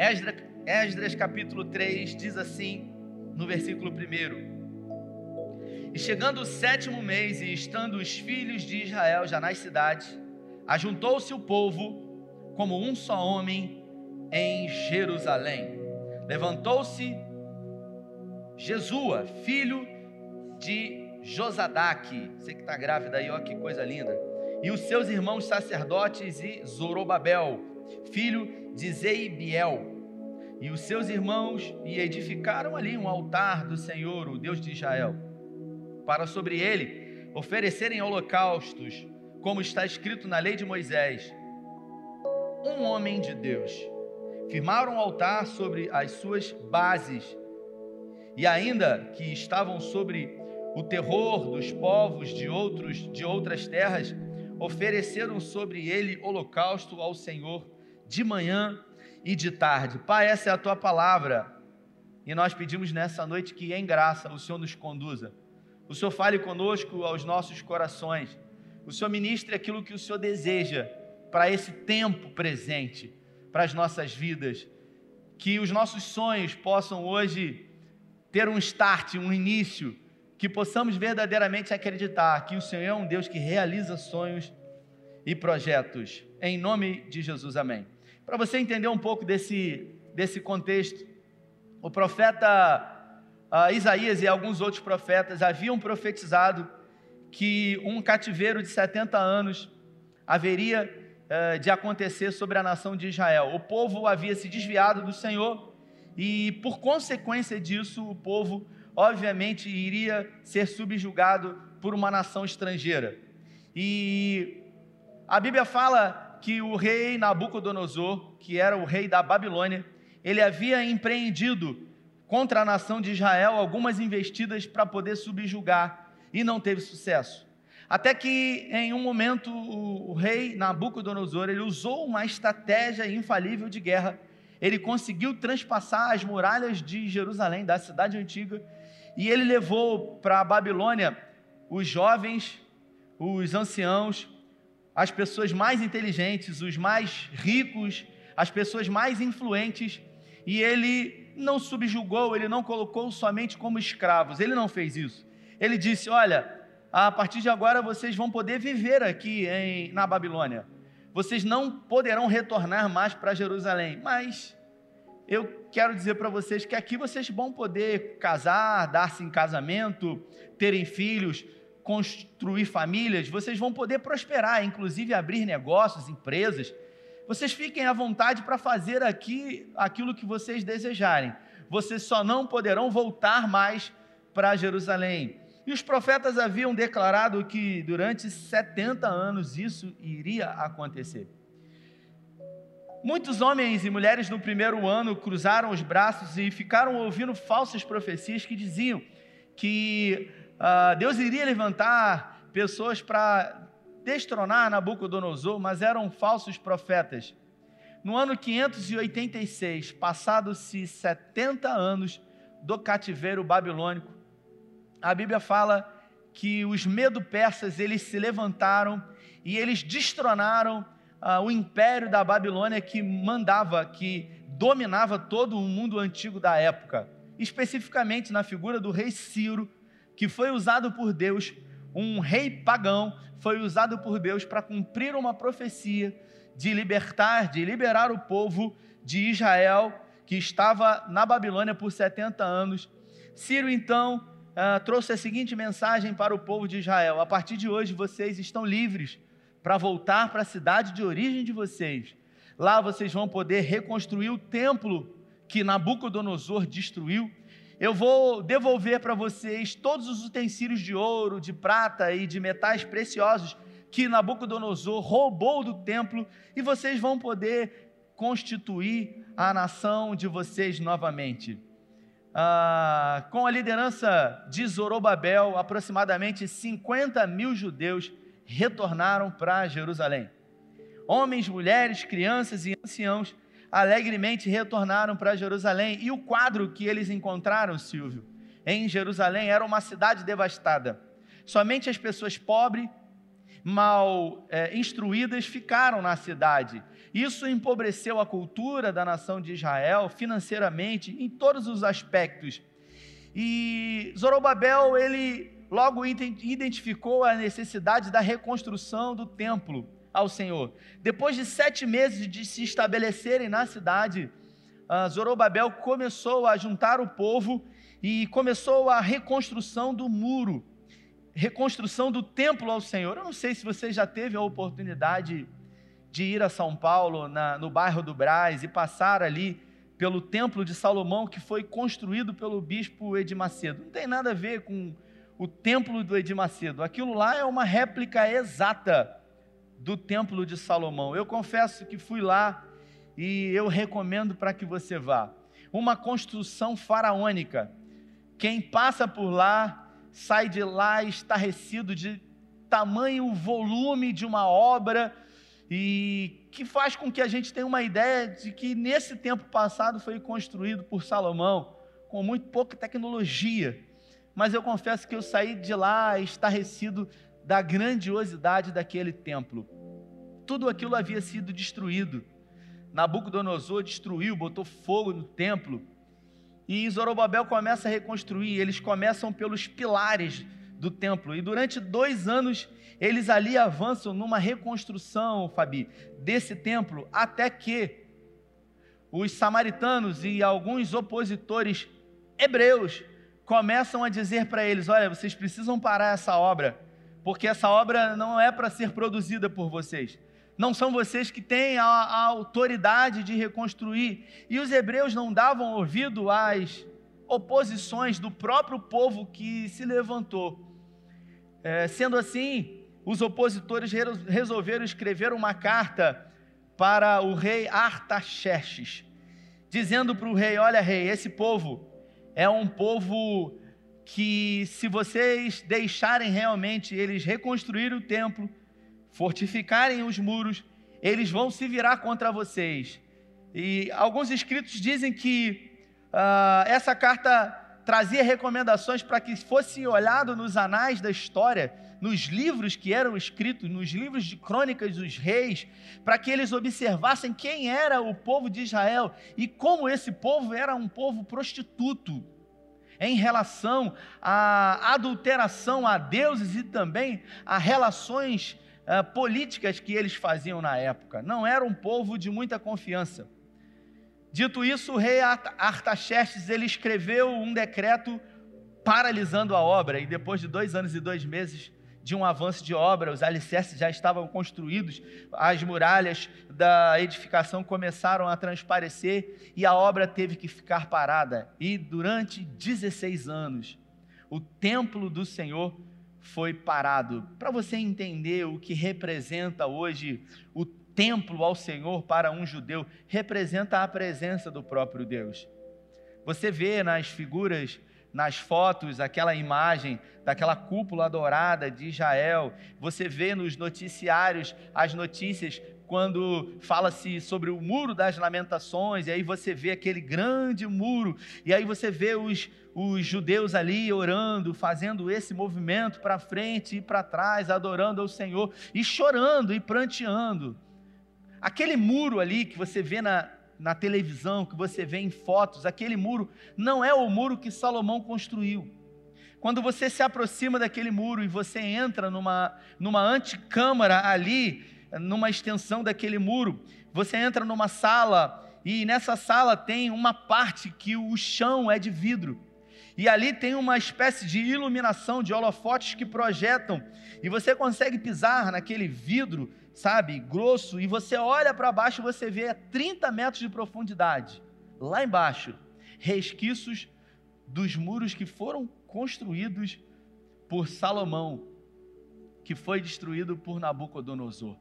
Esdras, Esdras capítulo 3 diz assim, no versículo 1: E chegando o sétimo mês, e estando os filhos de Israel já nas cidades, ajuntou-se o povo como um só homem em Jerusalém. Levantou-se Jesua, filho de Josadaque, você que está grávida aí, ó que coisa linda, e os seus irmãos sacerdotes e Zorobabel, filho de Zeibiel, e os seus irmãos, e edificaram ali um altar do Senhor, o Deus de Israel, para sobre ele oferecerem holocaustos, como está escrito na lei de Moisés. Um homem de Deus. Firmaram um altar sobre as suas bases, e ainda que estavam sobre o terror dos povos de outros de outras terras, ofereceram sobre ele holocausto ao Senhor de manhã e de tarde. Pai, essa é a tua palavra. E nós pedimos nessa noite que em graça o Senhor nos conduza. O Senhor fale conosco aos nossos corações. O Senhor ministre aquilo que o Senhor deseja para esse tempo presente, para as nossas vidas. Que os nossos sonhos possam hoje ter um start, um início, que possamos verdadeiramente acreditar que o Senhor é um Deus que realiza sonhos e projetos. Em nome de Jesus, amém. Para você entender um pouco desse, desse contexto, o profeta uh, Isaías e alguns outros profetas haviam profetizado que um cativeiro de 70 anos haveria uh, de acontecer sobre a nação de Israel. O povo havia se desviado do Senhor e por consequência disso, o povo, obviamente, iria ser subjugado por uma nação estrangeira. E a Bíblia fala que o rei Nabucodonosor, que era o rei da Babilônia, ele havia empreendido contra a nação de Israel algumas investidas para poder subjugar e não teve sucesso. Até que em um momento o, rei Nabucodonosor ele usou uma estratégia infalível de guerra ele conseguiu transpassar as muralhas de Jerusalém, da cidade antiga, e ele levou para a Babilônia os jovens, os anciãos, as pessoas mais inteligentes, os mais ricos, as pessoas mais influentes, e ele não subjugou, ele não colocou somente como escravos, ele não fez isso. Ele disse: Olha, a partir de agora vocês vão poder viver aqui em, na Babilônia vocês não poderão retornar mais para Jerusalém. Mas eu quero dizer para vocês que aqui vocês vão poder casar, dar-se em casamento, terem filhos, construir famílias, vocês vão poder prosperar, inclusive abrir negócios, empresas. Vocês fiquem à vontade para fazer aqui aquilo que vocês desejarem. Vocês só não poderão voltar mais para Jerusalém. E os profetas haviam declarado que durante 70 anos isso iria acontecer. Muitos homens e mulheres no primeiro ano cruzaram os braços e ficaram ouvindo falsas profecias que diziam que uh, Deus iria levantar pessoas para destronar Nabucodonosor, mas eram falsos profetas. No ano 586, passados-se 70 anos do cativeiro babilônico, a Bíblia fala que os medo-persas eles se levantaram e eles destronaram ah, o império da Babilônia que mandava, que dominava todo o mundo antigo da época, especificamente na figura do rei Ciro, que foi usado por Deus, um rei pagão, foi usado por Deus para cumprir uma profecia de libertar, de liberar o povo de Israel que estava na Babilônia por 70 anos. Ciro então uh, trouxe a seguinte mensagem para o povo de Israel: a partir de hoje vocês estão livres para voltar para a cidade de origem de vocês. Lá vocês vão poder reconstruir o templo que Nabucodonosor destruiu. Eu vou devolver para vocês todos os utensílios de ouro, de prata e de metais preciosos que Nabucodonosor roubou do templo e vocês vão poder constituir a nação de vocês novamente ah, com a liderança de Zorobabel, aproximadamente 50 mil judeus retornaram para Jerusalém. Homens, mulheres, crianças e anciãos alegremente retornaram para Jerusalém. E o quadro que eles encontraram, Silvio, em Jerusalém era uma cidade devastada. Somente as pessoas pobres, mal é, instruídas ficaram na cidade. Isso empobreceu a cultura da nação de Israel financeiramente, em todos os aspectos. E Zorobabel, ele logo identificou a necessidade da reconstrução do templo ao Senhor. Depois de sete meses de se estabelecerem na cidade, Zorobabel começou a juntar o povo e começou a reconstrução do muro, reconstrução do templo ao Senhor. Eu não sei se você já teve a oportunidade de ir a São Paulo, na, no bairro do Braz, e passar ali pelo templo de Salomão, que foi construído pelo bispo Edir Macedo. Não tem nada a ver com o templo do Edir Macedo. Aquilo lá é uma réplica exata do templo de Salomão. Eu confesso que fui lá e eu recomendo para que você vá. Uma construção faraônica. Quem passa por lá sai de lá estarrecido de tamanho volume de uma obra e que faz com que a gente tenha uma ideia de que nesse tempo passado foi construído por Salomão com muito pouca tecnologia. Mas eu confesso que eu saí de lá estarrecido da grandiosidade daquele templo. Tudo aquilo havia sido destruído. Nabucodonosor destruiu, botou fogo no templo. E Zorobabel começa a reconstruir. Eles começam pelos pilares do templo. E durante dois anos, eles ali avançam numa reconstrução, Fabi, desse templo, até que os samaritanos e alguns opositores hebreus começam a dizer para eles: olha, vocês precisam parar essa obra, porque essa obra não é para ser produzida por vocês. Não são vocês que têm a, a autoridade de reconstruir. E os hebreus não davam ouvido às oposições do próprio povo que se levantou. É, sendo assim, os opositores resolveram escrever uma carta para o rei Artaxerxes, dizendo para o rei: Olha, rei, esse povo é um povo que, se vocês deixarem realmente eles reconstruir o templo, fortificarem os muros, eles vão se virar contra vocês. E alguns escritos dizem que uh, essa carta trazia recomendações para que fosse olhado nos anais da história, nos livros que eram escritos, nos livros de crônicas dos reis, para que eles observassem quem era o povo de Israel e como esse povo era um povo prostituto em relação à adulteração a deuses e também a relações uh, políticas que eles faziam na época. Não era um povo de muita confiança. Dito isso, o rei Artaxerxes ele escreveu um decreto paralisando a obra e depois de dois anos e dois meses de um avanço de obra, os alicerces já estavam construídos, as muralhas da edificação começaram a transparecer e a obra teve que ficar parada. E durante 16 anos, o templo do Senhor foi parado. Para você entender o que representa hoje o templo ao Senhor para um judeu representa a presença do próprio Deus. Você vê nas figuras, nas fotos, aquela imagem daquela cúpula dourada de Israel. Você vê nos noticiários as notícias quando fala-se sobre o muro das lamentações, e aí você vê aquele grande muro, e aí você vê os, os judeus ali orando, fazendo esse movimento para frente e para trás, adorando ao Senhor, e chorando e pranteando. Aquele muro ali que você vê na, na televisão, que você vê em fotos, aquele muro não é o muro que Salomão construiu. Quando você se aproxima daquele muro e você entra numa, numa antecâmara ali, numa extensão daquele muro, você entra numa sala e nessa sala tem uma parte que o chão é de vidro. E ali tem uma espécie de iluminação de holofotes que projetam, e você consegue pisar naquele vidro sabe, grosso, e você olha para baixo e você vê a 30 metros de profundidade, lá embaixo, resquícios dos muros que foram construídos por Salomão, que foi destruído por Nabucodonosor.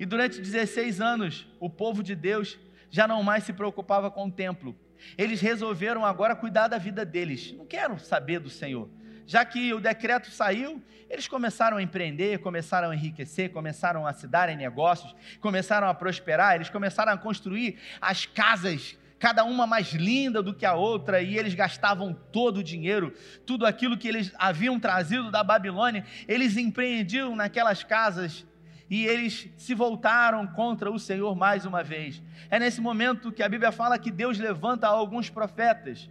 E durante 16 anos, o povo de Deus já não mais se preocupava com o templo. Eles resolveram agora cuidar da vida deles. Não quero saber do Senhor já que o decreto saiu, eles começaram a empreender, começaram a enriquecer, começaram a se dar em negócios, começaram a prosperar, eles começaram a construir as casas, cada uma mais linda do que a outra, e eles gastavam todo o dinheiro, tudo aquilo que eles haviam trazido da Babilônia, eles empreendiam naquelas casas. e eles se voltaram contra o Senhor mais uma vez. É nesse momento que a Bíblia fala que Deus levanta alguns profetas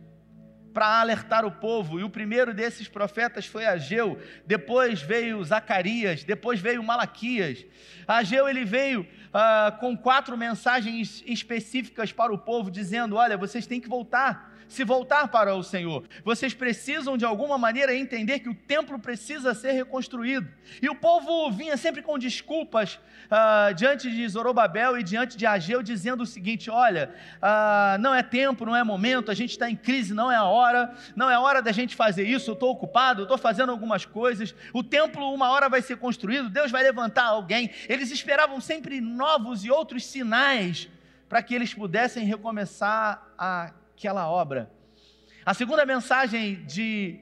para alertar o povo, e o primeiro desses profetas foi Ageu, depois veio Zacarias, depois veio Malaquias. Ageu ele veio ah, com quatro mensagens específicas para o povo, dizendo: Olha, vocês têm que voltar se voltar para o Senhor. Vocês precisam, de alguma maneira, entender que o templo precisa ser reconstruído. E o povo vinha sempre com desculpas uh, diante de Zorobabel e diante de Ageu, dizendo o seguinte: olha, uh, não é tempo, não é momento, a gente está em crise, não é a hora, não é a hora da gente fazer isso, eu estou ocupado, eu estou fazendo algumas coisas. O templo, uma hora vai ser construído, Deus vai levantar alguém. Eles esperavam sempre novos e outros sinais para que eles pudessem recomeçar a aquela obra. A segunda mensagem de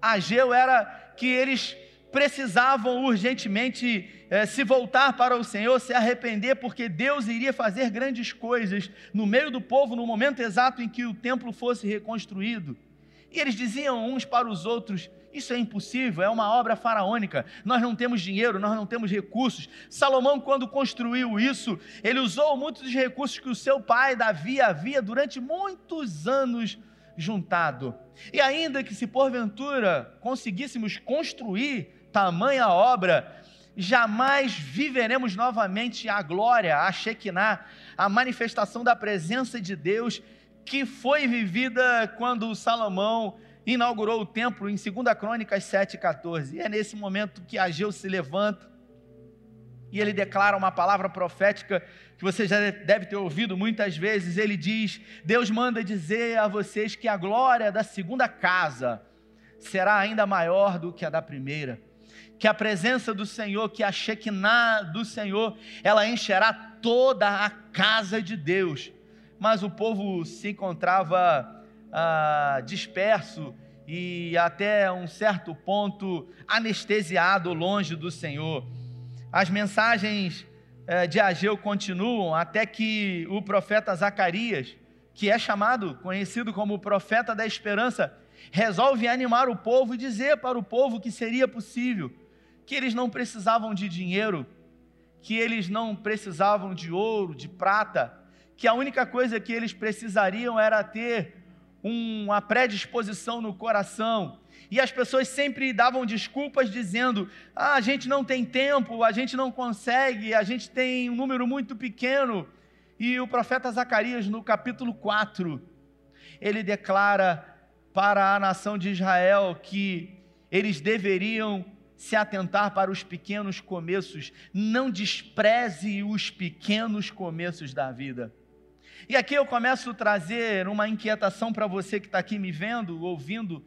Ageu era que eles precisavam urgentemente eh, se voltar para o Senhor, se arrepender, porque Deus iria fazer grandes coisas no meio do povo no momento exato em que o templo fosse reconstruído. E eles diziam uns para os outros: Isso é impossível, é uma obra faraônica. Nós não temos dinheiro, nós não temos recursos. Salomão, quando construiu isso, ele usou muitos dos recursos que o seu pai, Davi, havia durante muitos anos juntado. E ainda que se porventura conseguíssemos construir tamanha obra, jamais viveremos novamente a glória, a Shekinah, a manifestação da presença de Deus que foi vivida quando Salomão inaugurou o templo em 2 Crônicas 7,14. E é nesse momento que Ageu se levanta e ele declara uma palavra profética que você já deve ter ouvido muitas vezes. Ele diz: Deus manda dizer a vocês que a glória da segunda casa será ainda maior do que a da primeira. Que a presença do Senhor, que a Shekinah do Senhor, ela encherá toda a casa de Deus mas o povo se encontrava ah, disperso e até um certo ponto anestesiado longe do Senhor. As mensagens eh, de Ageu continuam até que o profeta Zacarias, que é chamado, conhecido como o profeta da esperança, resolve animar o povo e dizer para o povo que seria possível, que eles não precisavam de dinheiro, que eles não precisavam de ouro, de prata, que a única coisa que eles precisariam era ter uma predisposição no coração. E as pessoas sempre davam desculpas dizendo: ah, a gente não tem tempo, a gente não consegue, a gente tem um número muito pequeno. E o profeta Zacarias, no capítulo 4, ele declara para a nação de Israel que eles deveriam se atentar para os pequenos começos, não despreze os pequenos começos da vida. E aqui eu começo a trazer uma inquietação para você que está aqui me vendo, ouvindo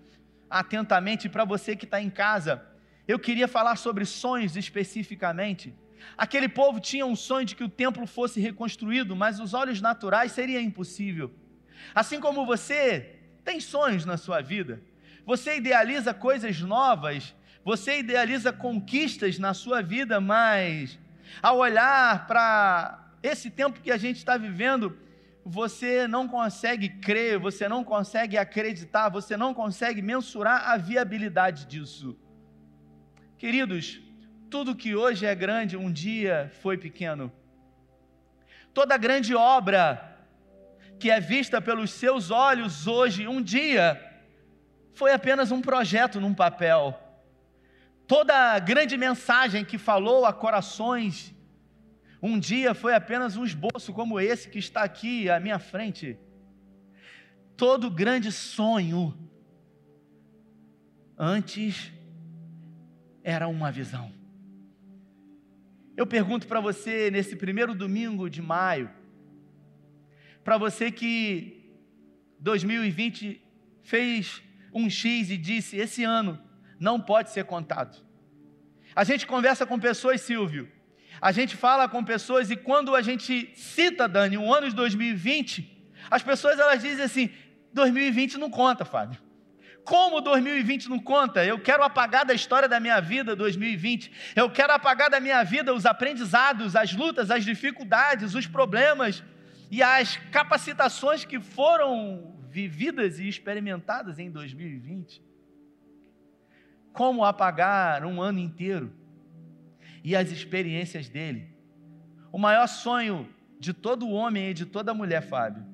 atentamente, para você que está em casa. Eu queria falar sobre sonhos especificamente. Aquele povo tinha um sonho de que o templo fosse reconstruído, mas os olhos naturais seria impossível. Assim como você tem sonhos na sua vida, você idealiza coisas novas, você idealiza conquistas na sua vida, mas ao olhar para esse tempo que a gente está vivendo, você não consegue crer, você não consegue acreditar, você não consegue mensurar a viabilidade disso. Queridos, tudo que hoje é grande, um dia foi pequeno. Toda grande obra que é vista pelos seus olhos hoje, um dia, foi apenas um projeto num papel. Toda grande mensagem que falou a corações um dia foi apenas um esboço como esse que está aqui à minha frente. Todo grande sonho antes era uma visão. Eu pergunto para você nesse primeiro domingo de maio, para você que 2020 fez um X e disse: esse ano não pode ser contado. A gente conversa com pessoas, Silvio, a gente fala com pessoas e quando a gente cita, Dani, o ano de 2020, as pessoas elas dizem assim: 2020 não conta, Fábio. Como 2020 não conta? Eu quero apagar da história da minha vida 2020. Eu quero apagar da minha vida os aprendizados, as lutas, as dificuldades, os problemas e as capacitações que foram vividas e experimentadas em 2020. Como apagar um ano inteiro? E as experiências dele. O maior sonho de todo homem e de toda mulher, Fábio,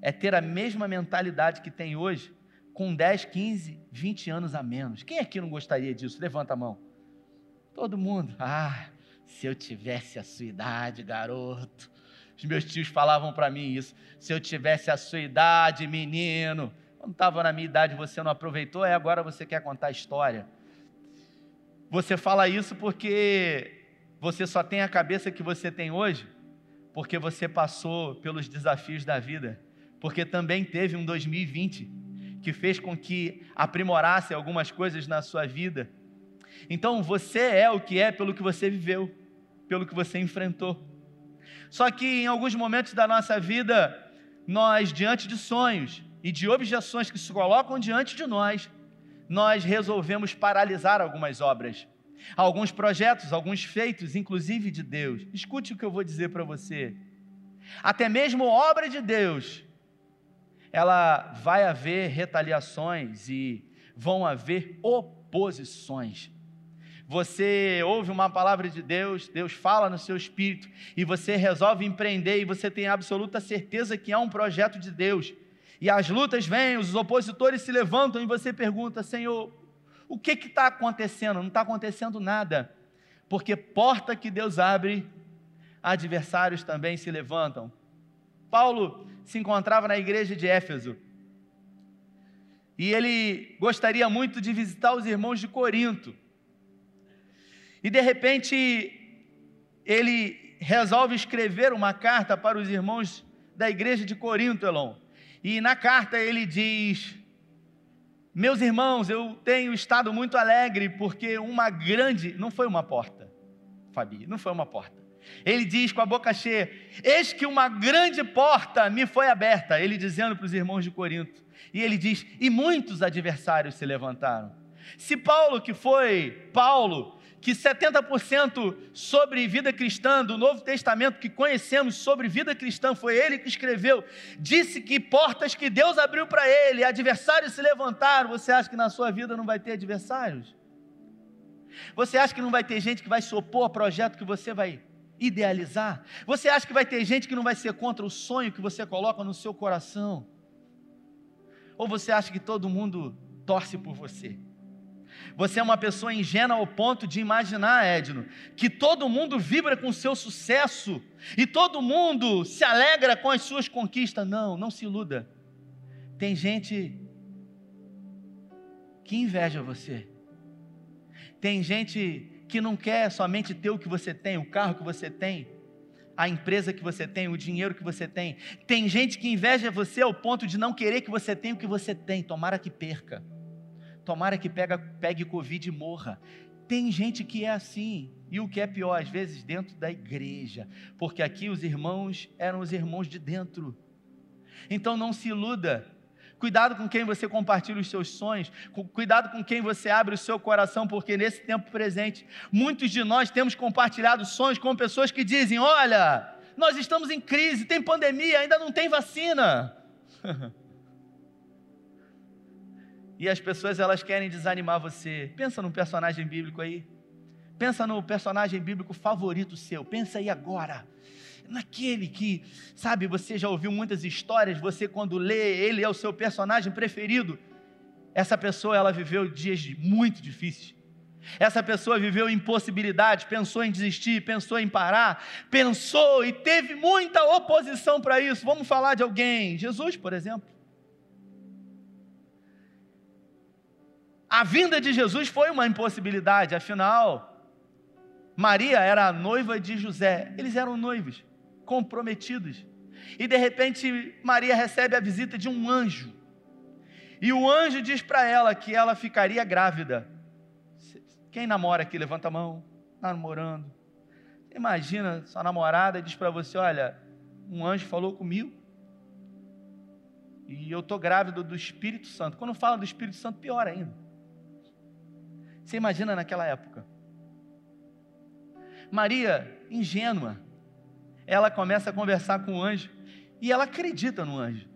é ter a mesma mentalidade que tem hoje, com 10, 15, 20 anos a menos. Quem aqui não gostaria disso? Levanta a mão. Todo mundo. Ah, se eu tivesse a sua idade, garoto. Os meus tios falavam para mim isso. Se eu tivesse a sua idade, menino. Quando estava na minha idade, você não aproveitou, é agora você quer contar a história. Você fala isso porque você só tem a cabeça que você tem hoje, porque você passou pelos desafios da vida, porque também teve um 2020 que fez com que aprimorasse algumas coisas na sua vida. Então você é o que é pelo que você viveu, pelo que você enfrentou. Só que em alguns momentos da nossa vida, nós, diante de sonhos e de objeções que se colocam diante de nós, nós resolvemos paralisar algumas obras, alguns projetos, alguns feitos, inclusive de Deus. Escute o que eu vou dizer para você. Até mesmo obra de Deus, ela vai haver retaliações e vão haver oposições. Você ouve uma palavra de Deus, Deus fala no seu espírito e você resolve empreender e você tem absoluta certeza que há um projeto de Deus e as lutas vêm, os opositores se levantam e você pergunta: Senhor, o que está acontecendo? Não está acontecendo nada, porque porta que Deus abre, adversários também se levantam. Paulo se encontrava na igreja de Éfeso e ele gostaria muito de visitar os irmãos de Corinto. E de repente ele resolve escrever uma carta para os irmãos da igreja de Corinto, Elon. E na carta ele diz: Meus irmãos, eu tenho estado muito alegre porque uma grande, não foi uma porta, Fabi, não foi uma porta. Ele diz com a boca cheia: Eis que uma grande porta me foi aberta. Ele dizendo para os irmãos de Corinto. E ele diz: E muitos adversários se levantaram. Se Paulo, que foi Paulo, que 70% sobre vida cristã do Novo Testamento que conhecemos sobre vida cristã foi ele que escreveu, disse que portas que Deus abriu para ele, adversários se levantaram. Você acha que na sua vida não vai ter adversários? Você acha que não vai ter gente que vai se opor ao projeto que você vai idealizar? Você acha que vai ter gente que não vai ser contra o sonho que você coloca no seu coração? Ou você acha que todo mundo torce por você? Você é uma pessoa ingênua ao ponto de imaginar, Edno, que todo mundo vibra com o seu sucesso e todo mundo se alegra com as suas conquistas. Não, não se iluda. Tem gente que inveja você. Tem gente que não quer somente ter o que você tem, o carro que você tem, a empresa que você tem, o dinheiro que você tem. Tem gente que inveja você ao ponto de não querer que você tenha o que você tem, tomara que perca tomara que pega, pegue Covid e morra. Tem gente que é assim, e o que é pior, às vezes dentro da igreja, porque aqui os irmãos eram os irmãos de dentro. Então não se iluda. Cuidado com quem você compartilha os seus sonhos, cuidado com quem você abre o seu coração, porque nesse tempo presente, muitos de nós temos compartilhado sonhos com pessoas que dizem: Olha, nós estamos em crise, tem pandemia, ainda não tem vacina. e as pessoas elas querem desanimar você. Pensa num personagem bíblico aí. Pensa no personagem bíblico favorito seu. Pensa aí agora. Naquele que, sabe, você já ouviu muitas histórias, você quando lê, ele é o seu personagem preferido. Essa pessoa ela viveu dias muito difíceis. Essa pessoa viveu impossibilidades, pensou em desistir, pensou em parar, pensou e teve muita oposição para isso. Vamos falar de alguém, Jesus, por exemplo. A vinda de Jesus foi uma impossibilidade, afinal, Maria era a noiva de José, eles eram noivos, comprometidos. E de repente, Maria recebe a visita de um anjo. E o anjo diz para ela que ela ficaria grávida. Quem namora aqui, levanta a mão. Está namorando. Imagina, sua namorada diz para você: Olha, um anjo falou comigo. E eu estou grávida do Espírito Santo. Quando fala do Espírito Santo, pior ainda. Você imagina naquela época? Maria, ingênua, ela começa a conversar com o anjo e ela acredita no anjo.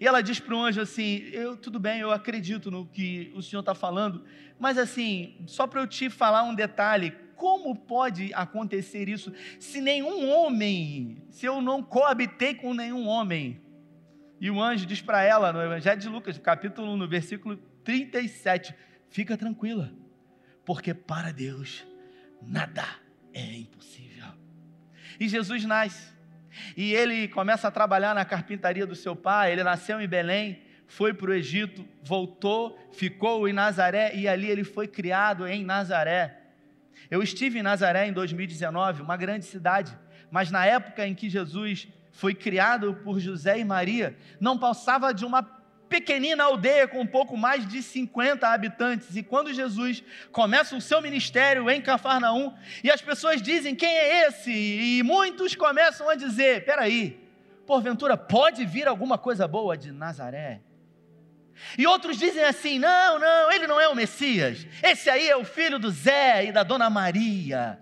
E ela diz para o anjo assim: eu, tudo bem, eu acredito no que o senhor está falando, mas assim, só para eu te falar um detalhe: como pode acontecer isso se nenhum homem, se eu não coabitei com nenhum homem? E o anjo diz para ela, no Evangelho de Lucas, capítulo 1, no versículo 37, fica tranquila, porque para Deus nada é impossível. E Jesus nasce. E ele começa a trabalhar na carpintaria do seu pai. Ele nasceu em Belém, foi para o Egito, voltou, ficou em Nazaré e ali ele foi criado em Nazaré. Eu estive em Nazaré em 2019, uma grande cidade, mas na época em que Jesus foi criado por José e Maria, não passava de uma pequenina aldeia com um pouco mais de 50 habitantes. E quando Jesus começa o seu ministério em Cafarnaum, e as pessoas dizem: Quem é esse? E muitos começam a dizer: Peraí, porventura pode vir alguma coisa boa de Nazaré? E outros dizem assim: Não, não, ele não é o Messias. Esse aí é o filho do Zé e da dona Maria.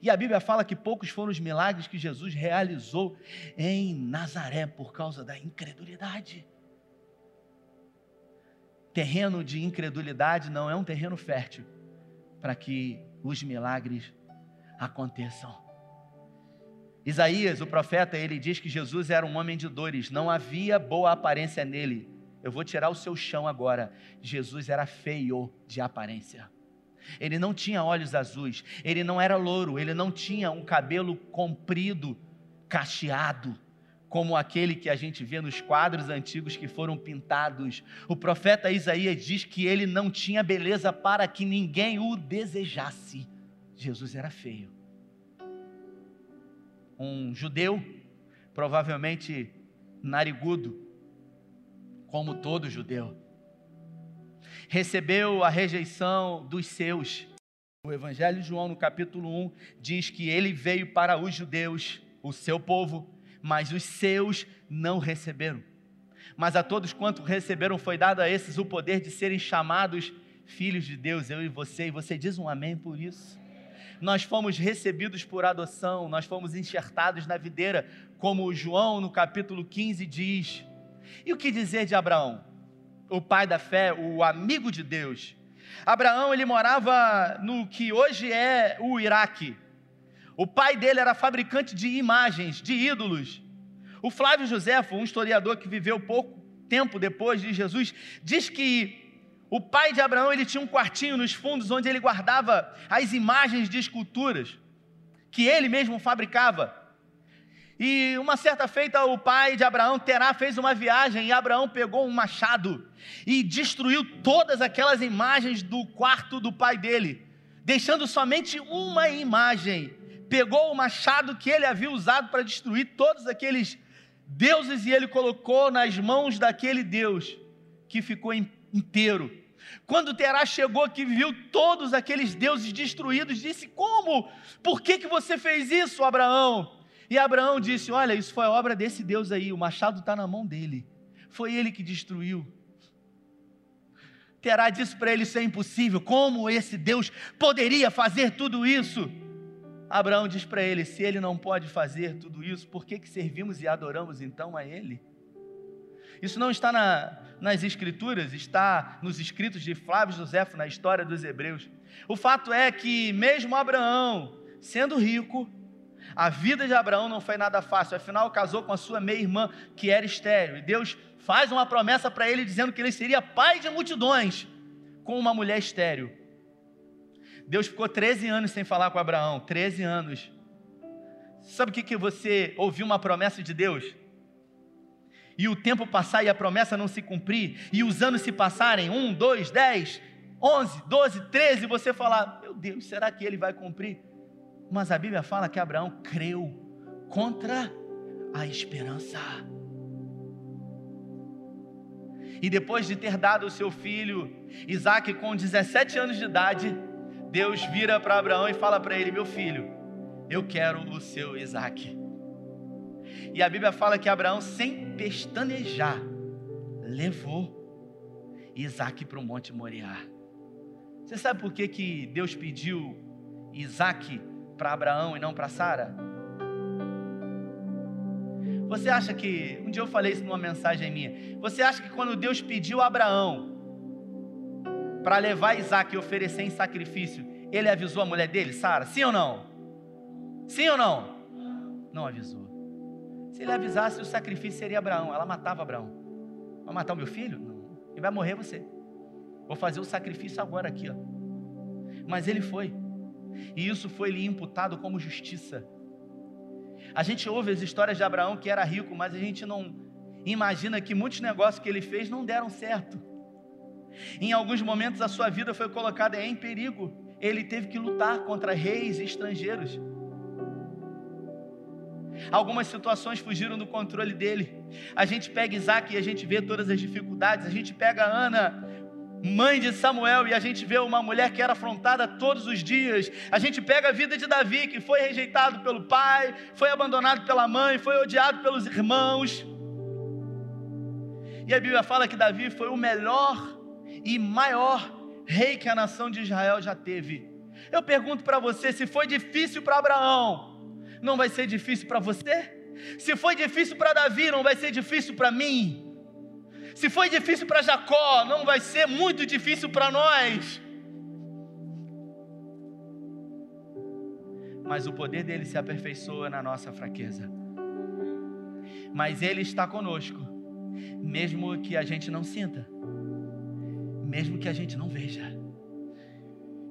E a Bíblia fala que poucos foram os milagres que Jesus realizou em Nazaré por causa da incredulidade. Terreno de incredulidade não é um terreno fértil para que os milagres aconteçam. Isaías, o profeta, ele diz que Jesus era um homem de dores, não havia boa aparência nele. Eu vou tirar o seu chão agora. Jesus era feio de aparência. Ele não tinha olhos azuis, ele não era louro, ele não tinha um cabelo comprido, cacheado como aquele que a gente vê nos quadros antigos que foram pintados. O profeta Isaías diz que ele não tinha beleza para que ninguém o desejasse. Jesus era feio. Um judeu, provavelmente narigudo, como todo judeu, recebeu a rejeição dos seus. O Evangelho de João, no capítulo 1, diz que ele veio para os judeus, o seu povo, mas os seus não receberam. Mas a todos quanto receberam foi dado a esses o poder de serem chamados filhos de Deus, eu e você, e você diz um amém por isso. Nós fomos recebidos por adoção, nós fomos enxertados na videira, como João no capítulo 15 diz. E o que dizer de Abraão? O pai da fé, o amigo de Deus. Abraão, ele morava no que hoje é o Iraque, o pai dele era fabricante de imagens, de ídolos. O Flávio Josefo, um historiador que viveu pouco tempo depois de Jesus, diz que o pai de Abraão ele tinha um quartinho nos fundos onde ele guardava as imagens de esculturas que ele mesmo fabricava. E uma certa feita, o pai de Abraão, Terá, fez uma viagem e Abraão pegou um machado e destruiu todas aquelas imagens do quarto do pai dele, deixando somente uma imagem pegou o machado que ele havia usado para destruir todos aqueles deuses e ele colocou nas mãos daquele Deus que ficou inteiro. Quando Terá chegou que viu todos aqueles deuses destruídos, disse: Como? Por que, que você fez isso, Abraão? E Abraão disse: Olha, isso foi obra desse Deus aí, o machado está na mão dele. Foi ele que destruiu. Terá disse para ele: Isso é impossível. Como esse Deus poderia fazer tudo isso? Abraão diz para ele: se ele não pode fazer tudo isso, por que, que servimos e adoramos então a ele? Isso não está na, nas Escrituras, está nos escritos de Flávio Josefo, na história dos Hebreus. O fato é que, mesmo Abraão sendo rico, a vida de Abraão não foi nada fácil, afinal, casou com a sua meia-irmã, que era estéreo, e Deus faz uma promessa para ele, dizendo que ele seria pai de multidões com uma mulher estéreo. Deus ficou 13 anos sem falar com Abraão, 13 anos. Sabe o que, que você ouviu uma promessa de Deus? E o tempo passar e a promessa não se cumprir, e os anos se passarem, um, dois, dez, onze, doze, treze, você falar, meu Deus, será que ele vai cumprir? Mas a Bíblia fala que Abraão creu contra a esperança. E depois de ter dado o seu filho, Isaac, com 17 anos de idade, Deus vira para Abraão e fala para ele: Meu filho, eu quero o seu Isaac. E a Bíblia fala que Abraão, sem pestanejar, levou Isaac para o Monte Moriá. Você sabe por que, que Deus pediu Isaac para Abraão e não para Sara? Você acha que, um dia eu falei isso numa mensagem minha, você acha que quando Deus pediu a Abraão para levar Isaac e oferecer em sacrifício, Ele avisou a mulher dele, Sara, sim ou não? Sim ou não? Não avisou. Se ele avisasse, o sacrifício seria Abraão. Ela matava Abraão. Vai matar o meu filho? Não. Ele vai morrer você. Vou fazer o sacrifício agora aqui, ó. Mas ele foi. E isso foi lhe imputado como justiça. A gente ouve as histórias de Abraão que era rico, mas a gente não imagina que muitos negócios que ele fez não deram certo. Em alguns momentos a sua vida foi colocada em perigo. Ele teve que lutar contra reis e estrangeiros. Algumas situações fugiram do controle dele. A gente pega Isaac e a gente vê todas as dificuldades. A gente pega Ana, mãe de Samuel, e a gente vê uma mulher que era afrontada todos os dias. A gente pega a vida de Davi, que foi rejeitado pelo pai, foi abandonado pela mãe, foi odiado pelos irmãos. E a Bíblia fala que Davi foi o melhor e maior rei que a nação de Israel já teve. Eu pergunto para você: se foi difícil para Abraão, não vai ser difícil para você? Se foi difícil para Davi, não vai ser difícil para mim? Se foi difícil para Jacó, não vai ser muito difícil para nós. Mas o poder dele se aperfeiçoa na nossa fraqueza. Mas ele está conosco, mesmo que a gente não sinta, mesmo que a gente não veja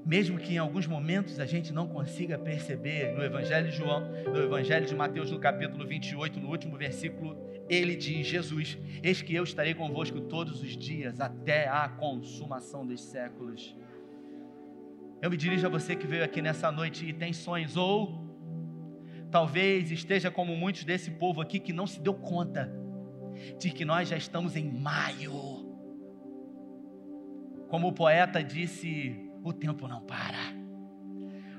mesmo que em alguns momentos a gente não consiga perceber, no Evangelho de João, no Evangelho de Mateus, no capítulo 28, no último versículo, ele diz: Jesus, eis que eu estarei convosco todos os dias, até a consumação dos séculos. Eu me dirijo a você que veio aqui nessa noite e tem sonhos, ou talvez esteja como muitos desse povo aqui que não se deu conta de que nós já estamos em maio. Como o poeta disse o tempo não para.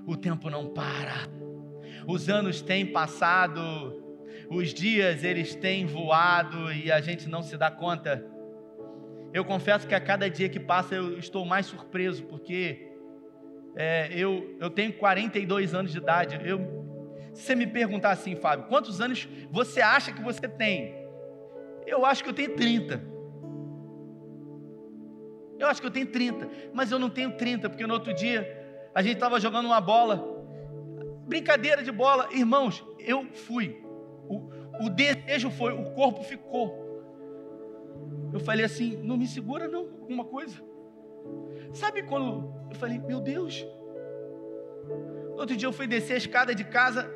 O tempo não para. Os anos têm passado, os dias eles têm voado e a gente não se dá conta. Eu confesso que a cada dia que passa eu estou mais surpreso, porque é, eu, eu tenho 42 anos de idade. Eu, se você me perguntar assim, Fábio, quantos anos você acha que você tem? Eu acho que eu tenho 30. Eu acho que eu tenho 30, mas eu não tenho 30, porque no outro dia a gente estava jogando uma bola, brincadeira de bola, irmãos, eu fui, o, o desejo foi, o corpo ficou. Eu falei assim: não me segura, não, alguma coisa. Sabe quando eu falei, meu Deus, no outro dia eu fui descer a escada de casa,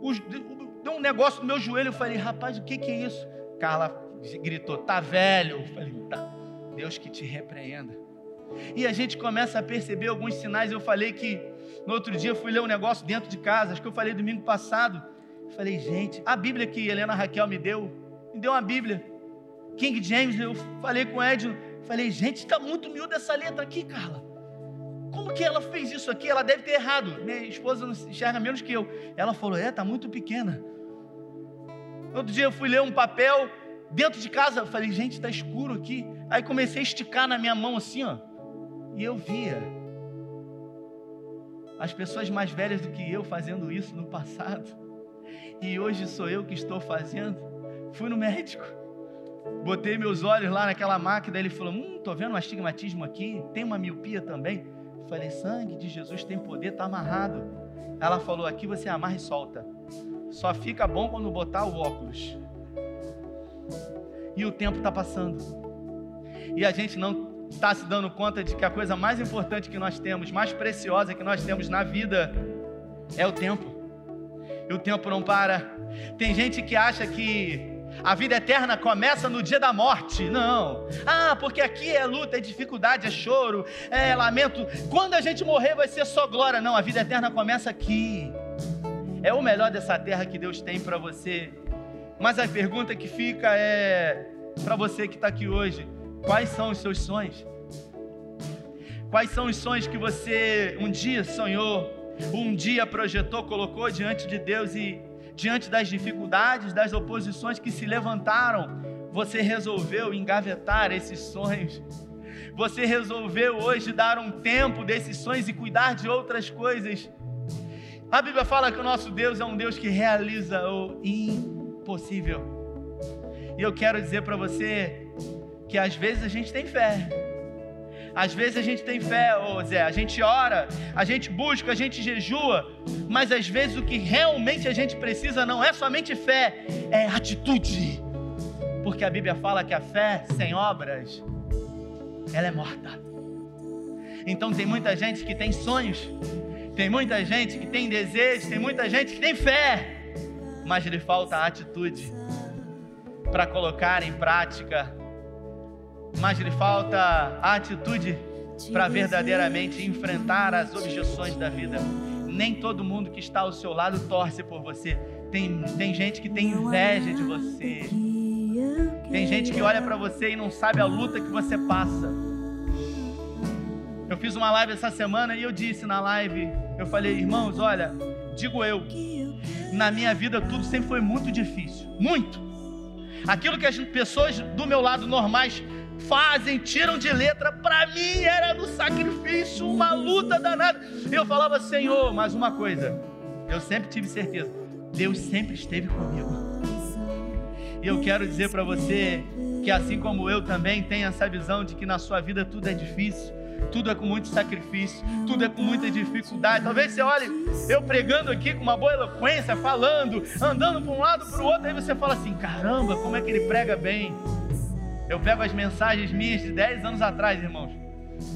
os, deu um negócio no meu joelho, eu falei, rapaz, o que, que é isso? Carla gritou, tá velho. Eu falei, tá. Deus que te repreenda. E a gente começa a perceber alguns sinais. Eu falei que no outro dia eu fui ler um negócio dentro de casa, acho que eu falei domingo passado. Falei, gente, a Bíblia que Helena Raquel me deu, me deu uma Bíblia. King James, eu falei com o falei, gente, está muito miúda essa letra aqui, Carla. Como que ela fez isso aqui? Ela deve ter errado. Minha esposa não enxerga menos que eu. Ela falou, é, está muito pequena. Outro dia eu fui ler um papel dentro de casa. Eu falei, gente, está escuro aqui. Aí comecei a esticar na minha mão assim, ó. E eu via as pessoas mais velhas do que eu fazendo isso no passado. E hoje sou eu que estou fazendo. Fui no médico. Botei meus olhos lá naquela máquina, ele falou: "Hum, tô vendo um astigmatismo aqui, tem uma miopia também". Falei: "Sangue de Jesus tem poder, tá amarrado". Ela falou: "Aqui você amarra e solta. Só fica bom quando botar o óculos". E o tempo está passando e a gente não está se dando conta de que a coisa mais importante que nós temos, mais preciosa que nós temos na vida, é o tempo. E o tempo não para. Tem gente que acha que a vida eterna começa no dia da morte. Não. Ah, porque aqui é luta, é dificuldade, é choro, é lamento. Quando a gente morrer vai ser só glória. Não, a vida eterna começa aqui. É o melhor dessa terra que Deus tem para você. Mas a pergunta que fica é para você que está aqui hoje: Quais são os seus sonhos? Quais são os sonhos que você um dia sonhou, um dia projetou, colocou diante de Deus e diante das dificuldades, das oposições que se levantaram, você resolveu engavetar esses sonhos? Você resolveu hoje dar um tempo desses sonhos e cuidar de outras coisas? A Bíblia fala que o nosso Deus é um Deus que realiza o impossível. E eu quero dizer para você que às vezes a gente tem fé, Às vezes a gente tem fé, ô Zé, a gente ora, a gente busca, a gente jejua, mas às vezes o que realmente a gente precisa não é somente fé, é atitude. Porque a Bíblia fala que a fé sem obras, ela é morta. Então tem muita gente que tem sonhos, tem muita gente que tem desejos, tem muita gente que tem fé, mas lhe falta atitude para colocar em prática mas lhe falta atitude para verdadeiramente enfrentar as objeções da vida. Nem todo mundo que está ao seu lado torce por você. Tem, tem gente que tem inveja de você. Tem gente que olha para você e não sabe a luta que você passa. Eu fiz uma live essa semana e eu disse na live, eu falei, irmãos, olha, digo eu, na minha vida tudo sempre foi muito difícil, muito. Aquilo que as pessoas do meu lado normais fazem, tiram de letra. Para mim era no sacrifício, uma luta danada. Eu falava, Senhor, mais uma coisa, eu sempre tive certeza, Deus sempre esteve comigo. E eu quero dizer para você que assim como eu também tenho essa visão de que na sua vida tudo é difícil, tudo é com muito sacrifício, tudo é com muita dificuldade. Talvez você olhe eu pregando aqui com uma boa eloquência, falando, andando para um lado para o outro, aí você fala assim: caramba, como é que ele prega bem. Eu pego as mensagens minhas de 10 anos atrás, irmãos.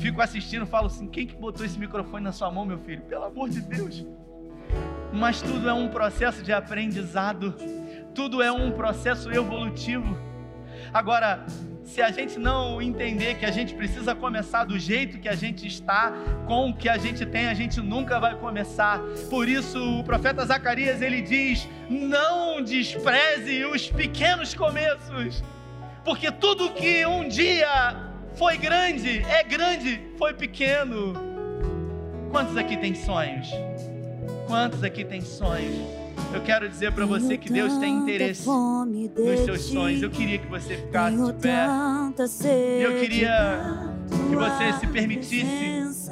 Fico assistindo, falo assim: quem que botou esse microfone na sua mão, meu filho? Pelo amor de Deus. Mas tudo é um processo de aprendizado, tudo é um processo evolutivo. Agora, se a gente não entender que a gente precisa começar do jeito que a gente está, com o que a gente tem, a gente nunca vai começar. Por isso, o profeta Zacarias ele diz: não despreze os pequenos começos. Porque tudo que um dia foi grande, é grande, foi pequeno. Quantos aqui tem sonhos? Quantos aqui tem sonhos? Eu quero dizer para você que Deus tem interesse nos seus sonhos. Eu queria que você ficasse de pé. Eu queria que você se permitisse,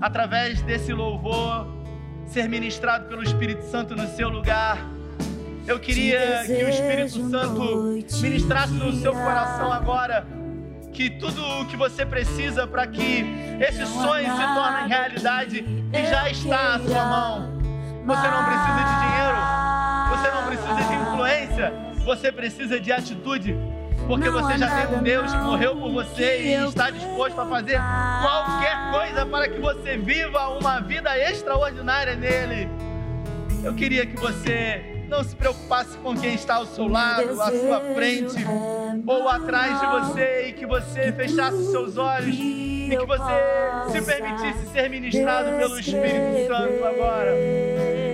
através desse louvor, ser ministrado pelo Espírito Santo no seu lugar. Eu queria que o Espírito Santo ministrasse no seu coração agora que tudo o que você precisa para que esse sonho se torne realidade e já está à sua mão. Você não precisa de dinheiro, você não precisa de influência, você precisa de atitude. Porque você já tem um Deus que morreu por você e está disposto a fazer qualquer coisa para que você viva uma vida extraordinária nele. Eu queria que você não se preocupasse com quem está ao seu lado, à sua frente ou atrás de você e que você fechasse os seus olhos e que você se permitisse ser ministrado pelo Espírito Santo agora.